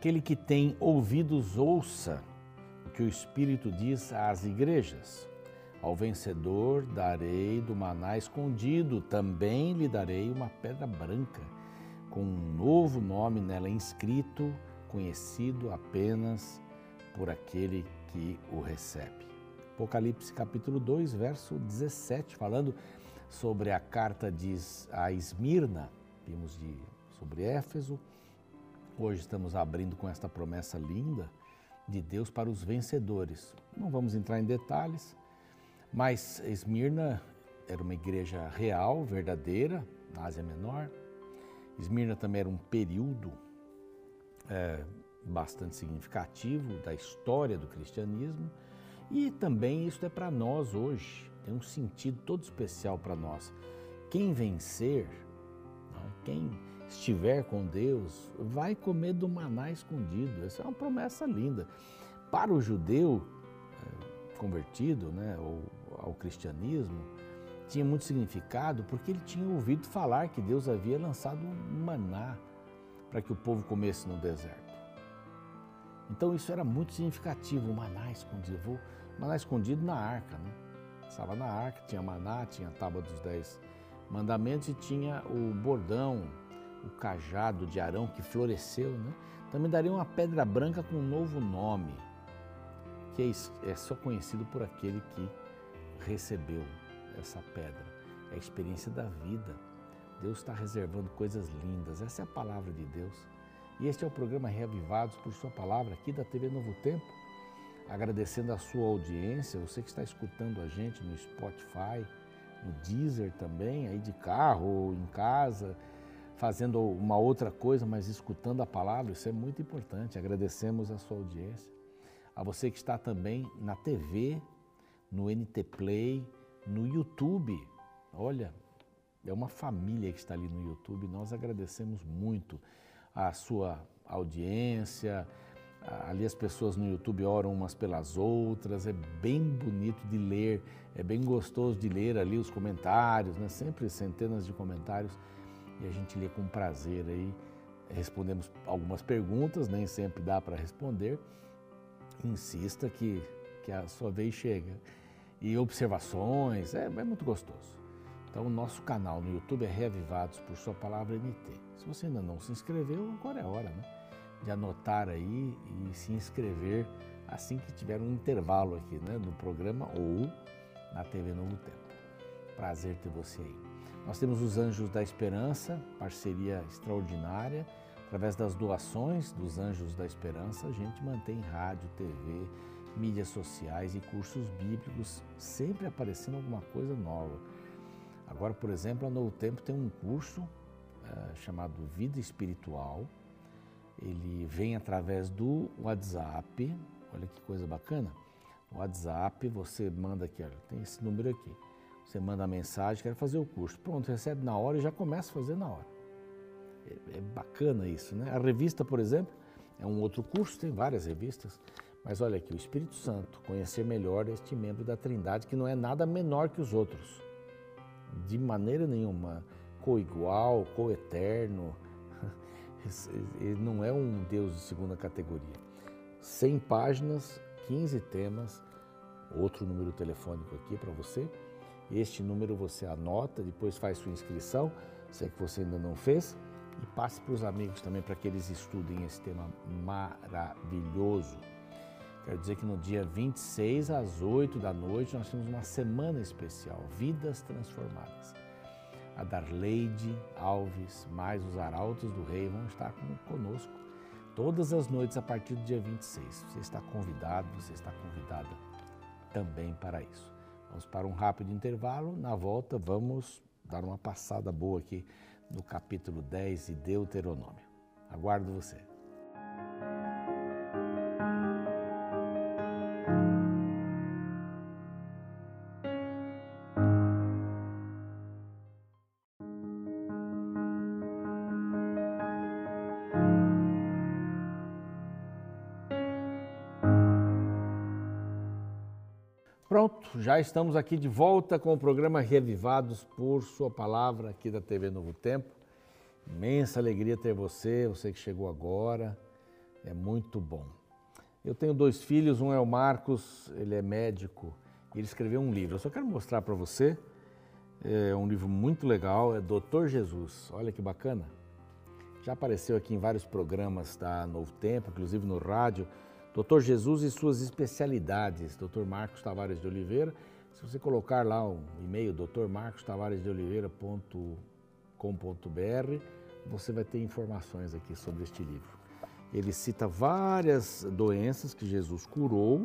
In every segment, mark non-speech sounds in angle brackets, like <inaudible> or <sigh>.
Aquele que tem ouvidos, ouça o que o Espírito diz às igrejas. Ao vencedor darei do maná escondido, também lhe darei uma pedra branca, com um novo nome nela inscrito, conhecido apenas por aquele que o recebe. Apocalipse capítulo 2, verso 17, falando sobre a carta de a Esmirna, vimos de, sobre Éfeso. Hoje estamos abrindo com esta promessa linda de Deus para os vencedores. Não vamos entrar em detalhes, mas Esmirna era uma igreja real, verdadeira, na Ásia Menor. Esmirna também era um período é, bastante significativo da história do cristianismo e também isso é para nós hoje, tem um sentido todo especial para nós. Quem vencer, quem estiver com Deus, vai comer do maná escondido. Essa é uma promessa linda. Para o judeu é, convertido né, ao cristianismo, tinha muito significado porque ele tinha ouvido falar que Deus havia lançado um maná para que o povo comesse no deserto. Então isso era muito significativo, o maná escondido. O maná escondido na arca, né? Estava na arca, tinha maná, tinha a tábua dos dez mandamentos e tinha o bordão, o cajado de Arão que floresceu, né? Também daria uma pedra branca com um novo nome, que é, é só conhecido por aquele que recebeu essa pedra. É a experiência da vida. Deus está reservando coisas lindas. Essa é a palavra de Deus. E este é o programa Reavivados por Sua Palavra, aqui da TV Novo Tempo. Agradecendo a sua audiência, você que está escutando a gente no Spotify, no Deezer também, aí de carro em casa, fazendo uma outra coisa, mas escutando a palavra, isso é muito importante. Agradecemos a sua audiência. A você que está também na TV, no NT Play, no YouTube. Olha, é uma família que está ali no YouTube. Nós agradecemos muito a sua audiência. Ali as pessoas no YouTube oram umas pelas outras. É bem bonito de ler, é bem gostoso de ler ali os comentários, né? Sempre centenas de comentários e a gente lê com prazer aí. Respondemos algumas perguntas, nem sempre dá para responder. Insista que, que a sua vez chega e observações, é, é muito gostoso. Então, o nosso canal no YouTube é Reavivados por Sua Palavra NT. Se você ainda não se inscreveu, agora é hora né? de anotar aí e se inscrever assim que tiver um intervalo aqui né? no programa ou na TV Novo Tempo. Prazer ter você aí. Nós temos os Anjos da Esperança, parceria extraordinária. Através das doações dos Anjos da Esperança, a gente mantém rádio, TV, mídias sociais e cursos bíblicos, sempre aparecendo alguma coisa nova. Agora, por exemplo, a Novo Tempo tem um curso é, chamado Vida Espiritual. Ele vem através do WhatsApp. Olha que coisa bacana. WhatsApp, você manda aqui, olha, tem esse número aqui. Você manda a mensagem, quero fazer o curso. Pronto, recebe na hora e já começa a fazer na hora. É, é bacana isso, né? A revista, por exemplo, é um outro curso, tem várias revistas. Mas olha aqui, o Espírito Santo, conhecer melhor este membro da Trindade, que não é nada menor que os outros. De maneira nenhuma, coigual, coeterno. <laughs> Ele não é um Deus de segunda categoria. 100 páginas, 15 temas, outro número telefônico aqui para você. Este número você anota, depois faz sua inscrição, se é que você ainda não fez, e passe para os amigos também para que eles estudem esse tema maravilhoso. Quero dizer que no dia 26 às 8 da noite nós temos uma semana especial, Vidas Transformadas. A Darleide Alves, mais os Arautos do Rei vão estar conosco todas as noites a partir do dia 26. Você está convidado, você está convidada também para isso. Vamos para um rápido intervalo. Na volta, vamos dar uma passada boa aqui no capítulo 10 de Deuteronômio. Aguardo você. Já estamos aqui de volta com o programa Revivados por Sua Palavra aqui da TV Novo Tempo. Imensa alegria ter você, você que chegou agora. É muito bom. Eu tenho dois filhos, um é o Marcos, ele é médico, e ele escreveu um livro. Eu só quero mostrar para você, é um livro muito legal, é Doutor Jesus. Olha que bacana. Já apareceu aqui em vários programas da Novo Tempo, inclusive no rádio. Doutor Jesus e suas especialidades, Doutor Marcos Tavares de Oliveira. Se você colocar lá o um e-mail doutormarcostavaresdeoliveira.com.br, você vai ter informações aqui sobre este livro. Ele cita várias doenças que Jesus curou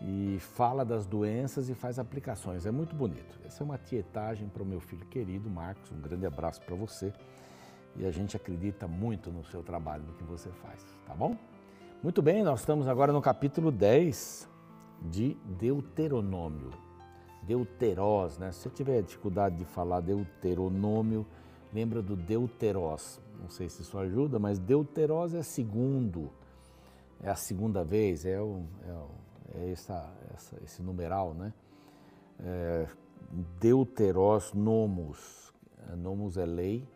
e fala das doenças e faz aplicações. É muito bonito. Essa é uma tietagem para o meu filho querido Marcos. Um grande abraço para você. E a gente acredita muito no seu trabalho, no que você faz, tá bom? Muito bem, nós estamos agora no capítulo 10 de Deuteronômio. Deuterós, né? Se você tiver dificuldade de falar Deuteronômio, lembra do Deuterós. Não sei se isso ajuda, mas Deuterós é segundo, é a segunda vez, é, o, é, é essa, essa, esse numeral, né? É, Deuterós nomos, nomos é lei,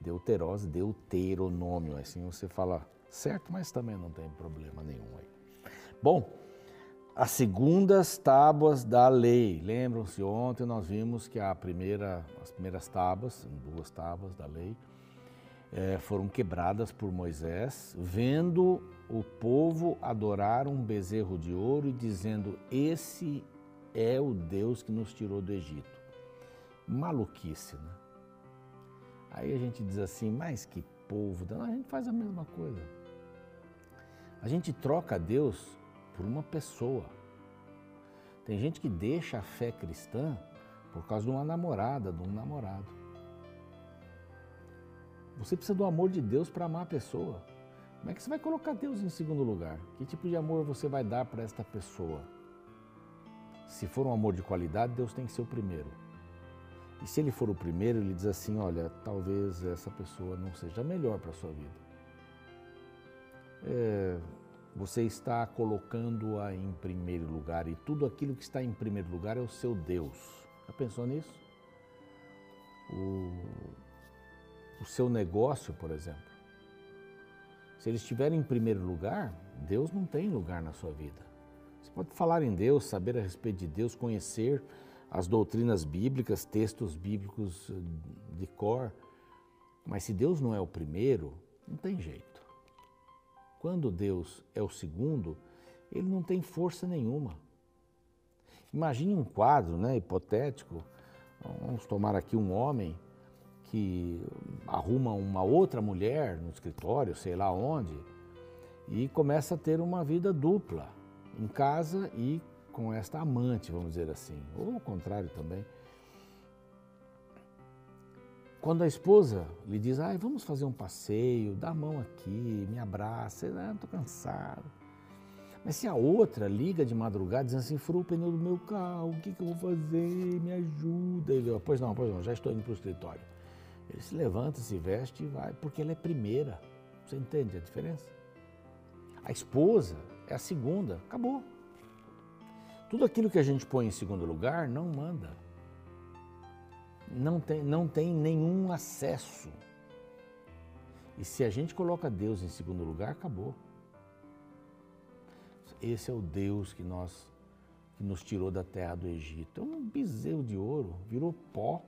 Deuterós, deuteronômio, assim você fala certo, mas também não tem problema nenhum aí. Bom, as segundas tábuas da lei. Lembram-se, ontem nós vimos que a primeira, as primeiras tábuas, duas tábuas da lei, é, foram quebradas por Moisés, vendo o povo adorar um bezerro de ouro e dizendo: Esse é o Deus que nos tirou do Egito. Maluquice, né? Aí a gente diz assim: Mas que povo, a gente faz a mesma coisa. A gente troca Deus por uma pessoa. Tem gente que deixa a fé cristã por causa de uma namorada, de um namorado. Você precisa do amor de Deus para amar a pessoa. Como é que você vai colocar Deus em segundo lugar? Que tipo de amor você vai dar para esta pessoa? Se for um amor de qualidade, Deus tem que ser o primeiro. E se ele for o primeiro, ele diz assim: olha, talvez essa pessoa não seja melhor para a sua vida. É, você está colocando-a em primeiro lugar e tudo aquilo que está em primeiro lugar é o seu Deus. Já pensou nisso? O, o seu negócio, por exemplo. Se ele estiver em primeiro lugar, Deus não tem lugar na sua vida. Você pode falar em Deus, saber a respeito de Deus, conhecer as doutrinas bíblicas, textos bíblicos de cor, mas se Deus não é o primeiro, não tem jeito. Quando Deus é o segundo, ele não tem força nenhuma. Imagine um quadro né, hipotético. Vamos tomar aqui um homem que arruma uma outra mulher no escritório, sei lá onde, e começa a ter uma vida dupla, em casa e com esta amante, vamos dizer assim, ou ao contrário também. Quando a esposa lhe diz, ai, vamos fazer um passeio, dá a mão aqui, me abraça, ah, estou cansado. Mas se a outra liga de madrugada dizendo assim, furou o pneu do meu carro, o que, que eu vou fazer? Me ajuda. Ele, pois não, pois não, já estou indo para o escritório. Ele se levanta, se veste e vai, porque ela é primeira. Você entende a diferença? A esposa é a segunda, acabou. Tudo aquilo que a gente põe em segundo lugar não manda não tem, não tem nenhum acesso. E se a gente coloca Deus em segundo lugar, acabou. Esse é o Deus que nós que nos tirou da terra do Egito. É um bezerro de ouro, virou pó.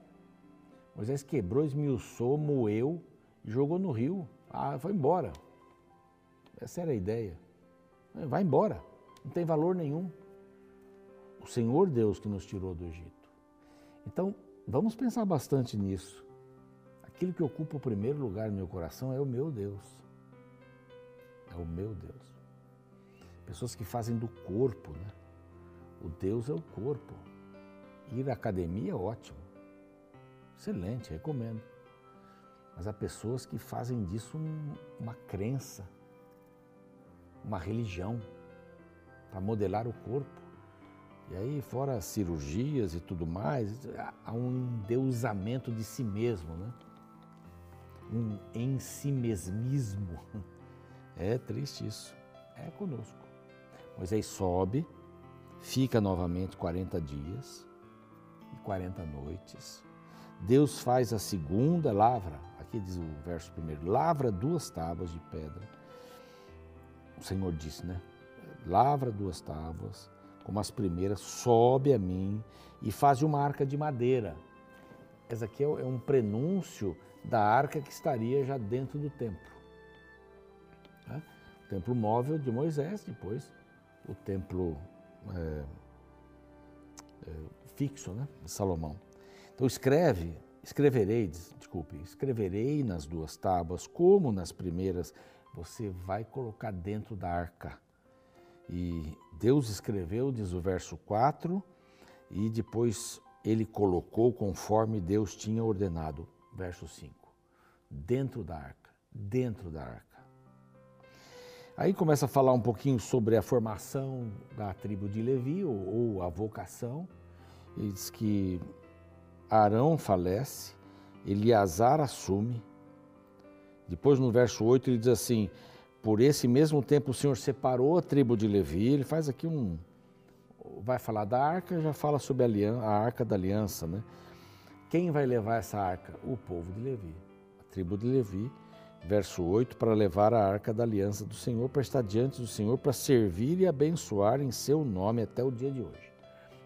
Moisés quebrou, esmiuçou, moeu jogou no rio. Ah, foi embora. Essa era a ideia. Vai embora. Não tem valor nenhum. O Senhor Deus que nos tirou do Egito. Então, Vamos pensar bastante nisso. Aquilo que ocupa o primeiro lugar no meu coração é o meu Deus. É o meu Deus. Pessoas que fazem do corpo, né? O Deus é o corpo. Ir à academia é ótimo. Excelente, recomendo. Mas há pessoas que fazem disso um, uma crença, uma religião, para modelar o corpo. E aí, fora cirurgias e tudo mais, há um endeusamento de si mesmo, né? Um ensimesmismo. <laughs> É triste isso. É conosco. Moisés sobe, fica novamente 40 dias e 40 noites. Deus faz a segunda lavra, aqui diz o verso primeiro, lavra duas tábuas de pedra o Senhor disse, né? Lavra duas tábuas, como as primeiras, sobe a mim e faz uma arca de madeira. Essa aqui é, é um prenúncio da arca que estaria já dentro do templo. Né? O templo móvel de Moisés, depois o templo é, é, fixo né? de Salomão. Então escreve, escreverei, desculpe, escreverei nas duas tábuas, como nas primeiras, você vai colocar dentro da arca. E Deus escreveu, diz o verso 4, e depois ele colocou conforme Deus tinha ordenado. Verso 5. Dentro da arca, dentro da arca. Aí começa a falar um pouquinho sobre a formação da tribo de Levi, ou, ou a vocação. Ele diz que Arão falece, Eleazar assume. Depois no verso 8 ele diz assim: Por esse mesmo tempo o Senhor separou a tribo de Levi. Ele faz aqui um, vai falar da arca, já fala sobre a, a arca da aliança, né? Quem vai levar essa arca? O povo de Levi, a tribo de Levi, verso 8, para levar a arca da aliança do Senhor, para estar diante do Senhor, para servir e abençoar em seu nome até o dia de hoje.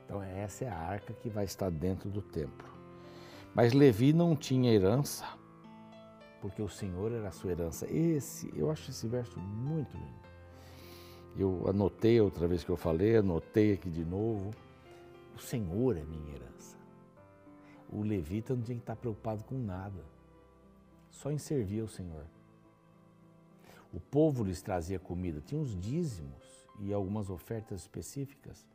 Então, essa é a arca que vai estar dentro do templo. Mas Levi não tinha herança, porque o Senhor era a sua herança. Esse, eu acho esse verso muito lindo. Eu anotei outra vez que eu falei, anotei aqui de novo. O Senhor é minha herança. O levita não tinha que estar preocupado com nada, só em servir ao Senhor. O povo lhes trazia comida, tinha os dízimos e algumas ofertas específicas.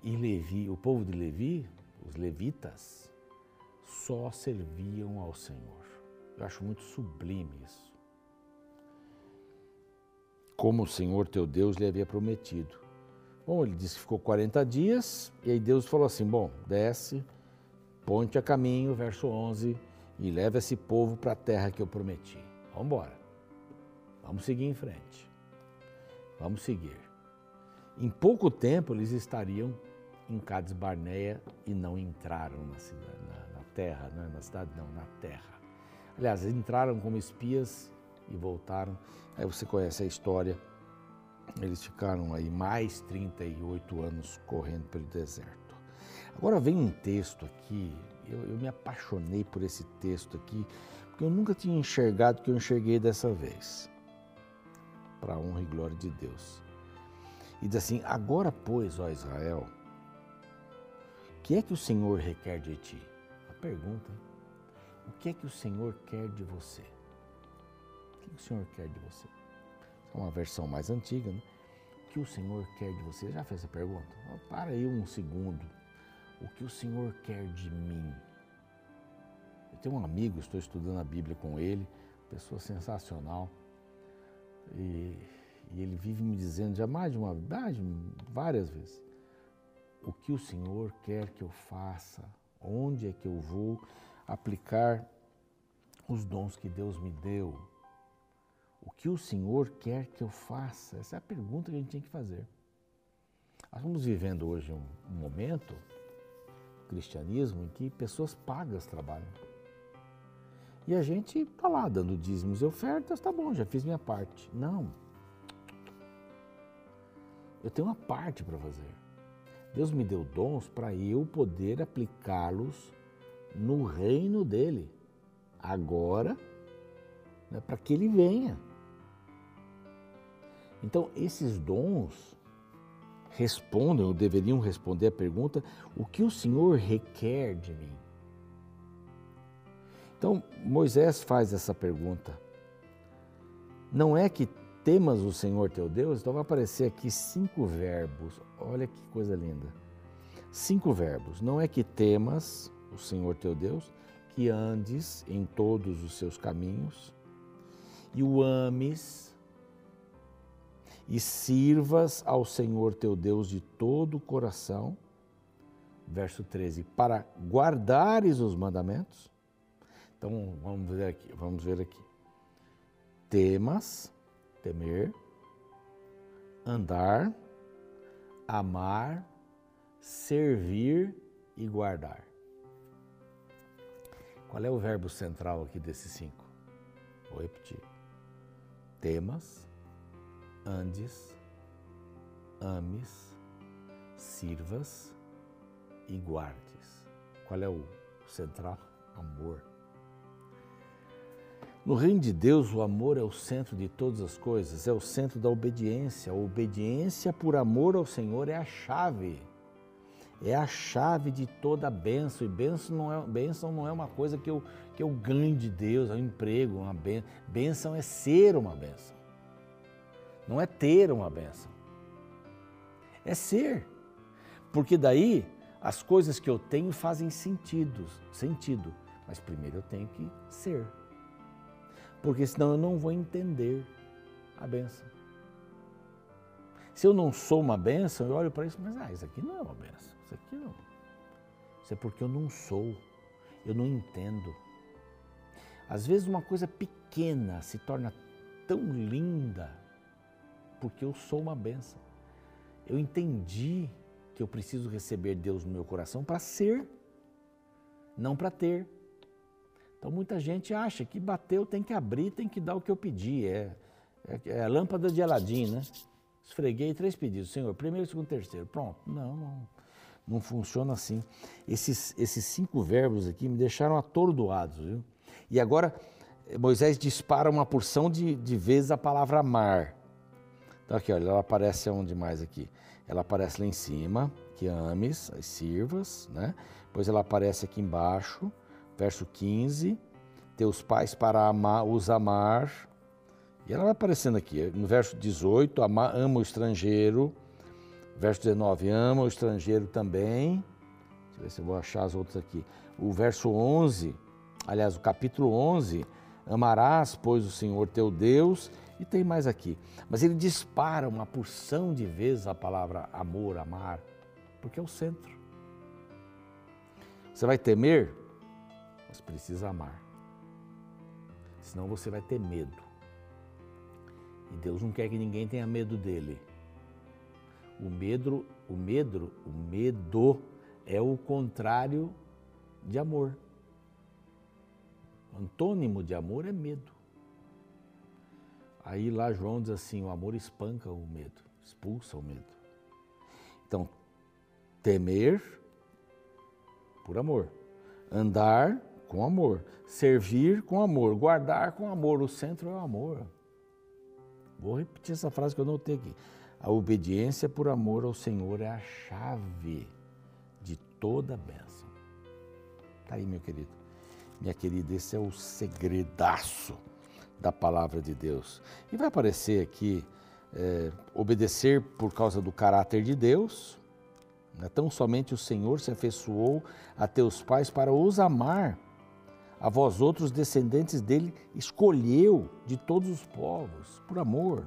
E Levi, o povo de Levi, os levitas, só serviam ao Senhor. Eu acho muito sublime isso como o Senhor teu Deus lhe havia prometido. Bom, ele disse que ficou 40 dias, e aí Deus falou assim: Bom, desce, ponte a caminho, verso 11, e leva esse povo para a terra que eu prometi. Vamos embora. Vamos seguir em frente. Vamos seguir. Em pouco tempo eles estariam em Cades Barneia e não entraram na, cidade, na, na terra, né? na cidade não, na terra. Aliás, entraram como espias e voltaram. Aí você conhece a história. Eles ficaram aí mais 38 anos correndo pelo deserto. Agora vem um texto aqui, eu, eu me apaixonei por esse texto aqui, porque eu nunca tinha enxergado o que eu enxerguei dessa vez. Para a honra e glória de Deus. E diz assim: Agora, pois, ó Israel, que é que o Senhor requer de ti? A pergunta: o que é que o Senhor quer de você? O que o Senhor quer de você? É uma versão mais antiga, né? O que o Senhor quer de você? Já fez essa pergunta? Para aí um segundo. O que o Senhor quer de mim? Eu tenho um amigo, estou estudando a Bíblia com ele, pessoa sensacional. E, e ele vive me dizendo já mais de uma mais, várias vezes o que o Senhor quer que eu faça, onde é que eu vou aplicar os dons que Deus me deu, o que o Senhor quer que eu faça? Essa é a pergunta que a gente tem que fazer. Nós estamos vivendo hoje um, um momento, cristianismo, em que pessoas pagas trabalham. E a gente está lá dando dízimos e ofertas, tá bom, já fiz minha parte. Não. Eu tenho uma parte para fazer. Deus me deu dons para eu poder aplicá-los no reino dele. Agora, né, para que ele venha. Então, esses dons respondem, ou deveriam responder a pergunta: o que o Senhor requer de mim? Então, Moisés faz essa pergunta. Não é que temas o Senhor teu Deus? Então vai aparecer aqui cinco verbos. Olha que coisa linda. Cinco verbos. Não é que temas o Senhor teu Deus, que andes em todos os seus caminhos e o ames e sirvas ao Senhor teu Deus de todo o coração. Verso 13, para guardares os mandamentos. Então vamos ver aqui, vamos ver aqui. Temas, temer, andar, amar, servir e guardar. Qual é o verbo central aqui desses cinco? Vou repetir. Temas, andes, ames, sirvas e guardes. Qual é o central? Amor. No reino de Deus, o amor é o centro de todas as coisas, é o centro da obediência. A obediência por amor ao Senhor é a chave. É a chave de toda a bênção. E bênção não é, bênção não é uma coisa que eu, que eu ganho de Deus, é um emprego, uma bênção. Bênção é ser uma bênção. Não é ter uma bênção. É ser. Porque daí as coisas que eu tenho fazem sentido, sentido. Mas primeiro eu tenho que ser porque senão eu não vou entender a benção. Se eu não sou uma benção, eu olho para isso, mas ah, isso aqui não é uma benção, isso aqui não. Isso é porque eu não sou, eu não entendo. Às vezes uma coisa pequena se torna tão linda porque eu sou uma benção. Eu entendi que eu preciso receber Deus no meu coração para ser, não para ter. Então muita gente acha que bateu, tem que abrir, tem que dar o que eu pedi. É, é, é a lâmpada de Aladim, né? Esfreguei três pedidos, Senhor, primeiro, segundo, terceiro. Pronto. Não, não, não funciona assim. Esses, esses cinco verbos aqui me deixaram atordoados, viu? E agora Moisés dispara uma porção de, de vezes a palavra amar. Então aqui, olha, ela aparece onde mais aqui? Ela aparece lá em cima, que ames, as sirvas, né? Depois ela aparece aqui embaixo, verso 15, teus pais para amar, os amar. E ela vai aparecendo aqui, no verso 18, ama, ama o estrangeiro. Verso 19, ama o estrangeiro também. Deixa eu ver se eu vou achar as outras aqui. O verso 11, aliás, o capítulo 11, amarás, pois, o Senhor teu Deus. E tem mais aqui. Mas ele dispara uma porção de vezes a palavra amor, amar, porque é o centro. Você vai temer? mas precisa amar. Senão você vai ter medo. E Deus não quer que ninguém tenha medo dele. O medo, o medo, o medo é o contrário de amor. Antônimo de amor é medo. Aí lá João diz assim: o amor espanca o medo, expulsa o medo. Então, temer por amor, andar com amor, servir com amor, guardar com amor. O centro é o amor. Vou repetir essa frase que eu notei aqui. A obediência por amor ao Senhor é a chave de toda bênção. Está aí, meu querido. Minha querida, esse é o segredaço da palavra de Deus. E vai aparecer aqui é, obedecer por causa do caráter de Deus. Né? Tão somente o Senhor se afeiçoou a teus pais para os amar a vós outros descendentes dele, escolheu de todos os povos, por amor.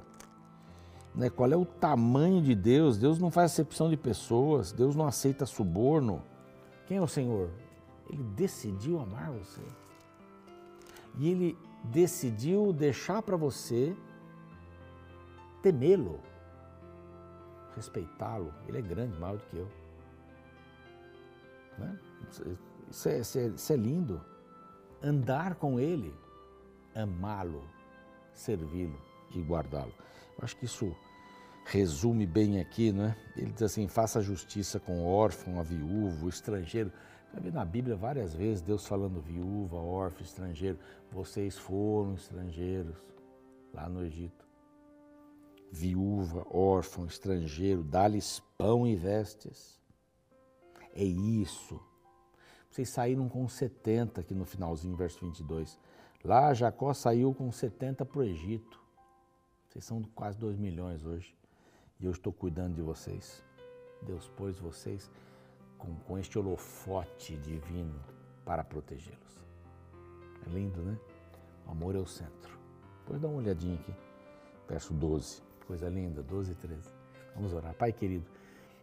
Né? Qual é o tamanho de Deus? Deus não faz acepção de pessoas, Deus não aceita suborno. Quem é o Senhor? Ele decidiu amar você. E ele decidiu deixar para você temê-lo, respeitá-lo. Ele é grande, maior do que eu. Né? Isso, é, isso, é, isso é lindo andar com Ele, amá-lo, servi-lo e guardá-lo. Eu acho que isso resume bem aqui, não é? Ele diz assim: faça justiça com o órfão, a viúva, o estrangeiro. Vai ver na Bíblia várias vezes Deus falando viúva, órfão, estrangeiro. Vocês foram estrangeiros lá no Egito. Viúva, órfão, estrangeiro, dá-lhes pão e vestes. É isso vocês saíram com 70 aqui no finalzinho, verso 22. Lá Jacó saiu com 70 para o Egito. Vocês são quase 2 milhões hoje. E eu estou cuidando de vocês. Deus pôs vocês com, com este holofote divino para protegê-los. É lindo, né? O amor é o centro. Depois dá uma olhadinha aqui. Verso 12. Coisa linda, 12 e 13. Vamos orar. Pai querido,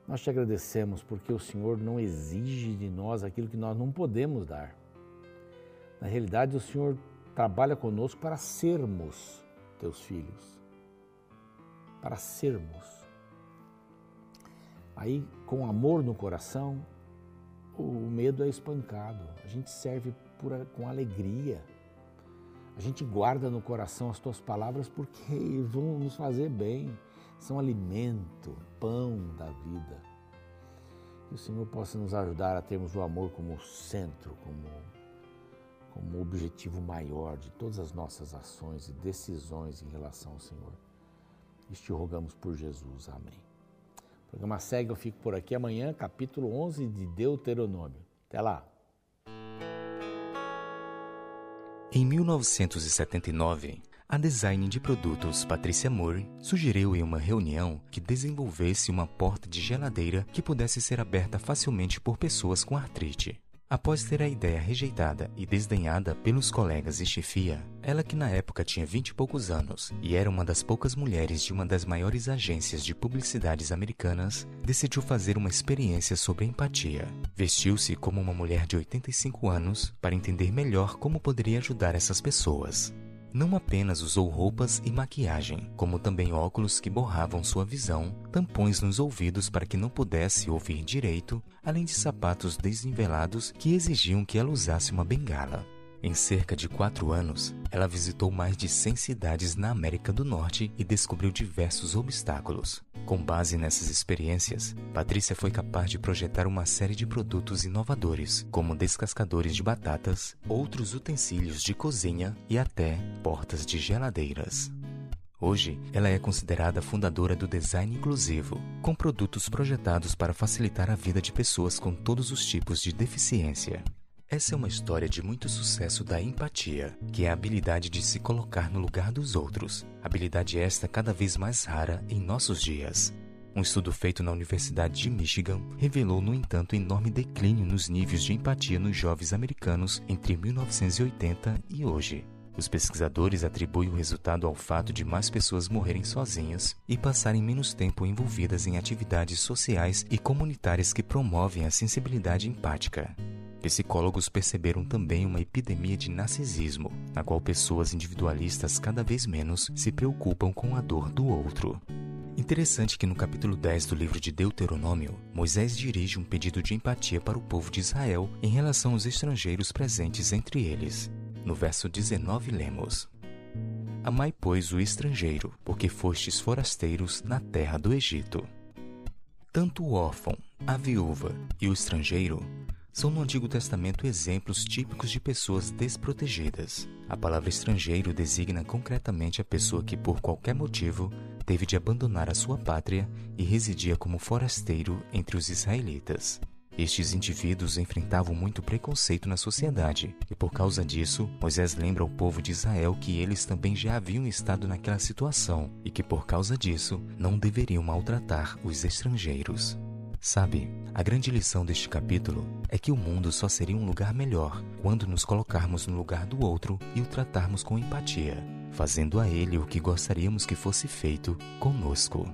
nós te agradecemos porque o Senhor não exige de nós aquilo que nós não podemos dar. Na realidade, o Senhor trabalha conosco para sermos teus filhos. Para sermos. Aí, com amor no coração, o medo é espancado. A gente serve por, com alegria. A gente guarda no coração as tuas palavras porque <laughs> vão nos fazer bem, são alimento, pão da vida. Que o Senhor possa nos ajudar a termos o amor como centro, como, como objetivo maior de todas as nossas ações e decisões em relação ao Senhor. Te rogamos por Jesus. Amém. O programa segue, eu fico por aqui amanhã, capítulo 11 de Deuteronômio. Até lá. Em 1979, a design de produtos Patrícia Moore sugeriu em uma reunião que desenvolvesse uma porta de geladeira que pudesse ser aberta facilmente por pessoas com artrite. Após ter a ideia rejeitada e desdenhada pelos colegas e chefia, ela que na época tinha vinte e poucos anos e era uma das poucas mulheres de uma das maiores agências de publicidades americanas, decidiu fazer uma experiência sobre empatia. Vestiu-se como uma mulher de 85 anos para entender melhor como poderia ajudar essas pessoas não apenas usou roupas e maquiagem, como também óculos que borravam sua visão, tampões nos ouvidos para que não pudesse ouvir direito, além de sapatos desnivelados que exigiam que ela usasse uma bengala. Em cerca de quatro anos, ela visitou mais de 100 cidades na América do Norte e descobriu diversos obstáculos. Com base nessas experiências, Patrícia foi capaz de projetar uma série de produtos inovadores, como descascadores de batatas, outros utensílios de cozinha e até portas de geladeiras. Hoje, ela é considerada fundadora do design inclusivo, com produtos projetados para facilitar a vida de pessoas com todos os tipos de deficiência. Essa é uma história de muito sucesso da empatia, que é a habilidade de se colocar no lugar dos outros. Habilidade esta cada vez mais rara em nossos dias. Um estudo feito na Universidade de Michigan revelou, no entanto, enorme declínio nos níveis de empatia nos jovens americanos entre 1980 e hoje. Os pesquisadores atribuem o resultado ao fato de mais pessoas morrerem sozinhas e passarem menos tempo envolvidas em atividades sociais e comunitárias que promovem a sensibilidade empática. Psicólogos perceberam também uma epidemia de narcisismo, na qual pessoas individualistas cada vez menos se preocupam com a dor do outro. Interessante que no capítulo 10 do livro de Deuteronômio, Moisés dirige um pedido de empatia para o povo de Israel em relação aos estrangeiros presentes entre eles. No verso 19 lemos: Amai, pois, o estrangeiro, porque fostes forasteiros na terra do Egito. Tanto o órfão, a viúva e o estrangeiro são no Antigo Testamento exemplos típicos de pessoas desprotegidas. A palavra estrangeiro designa concretamente a pessoa que, por qualquer motivo, teve de abandonar a sua pátria e residia como forasteiro entre os israelitas. Estes indivíduos enfrentavam muito preconceito na sociedade, e por causa disso, Moisés lembra ao povo de Israel que eles também já haviam estado naquela situação e que por causa disso não deveriam maltratar os estrangeiros. Sabe, a grande lição deste capítulo é que o mundo só seria um lugar melhor quando nos colocarmos no lugar do outro e o tratarmos com empatia, fazendo a ele o que gostaríamos que fosse feito conosco.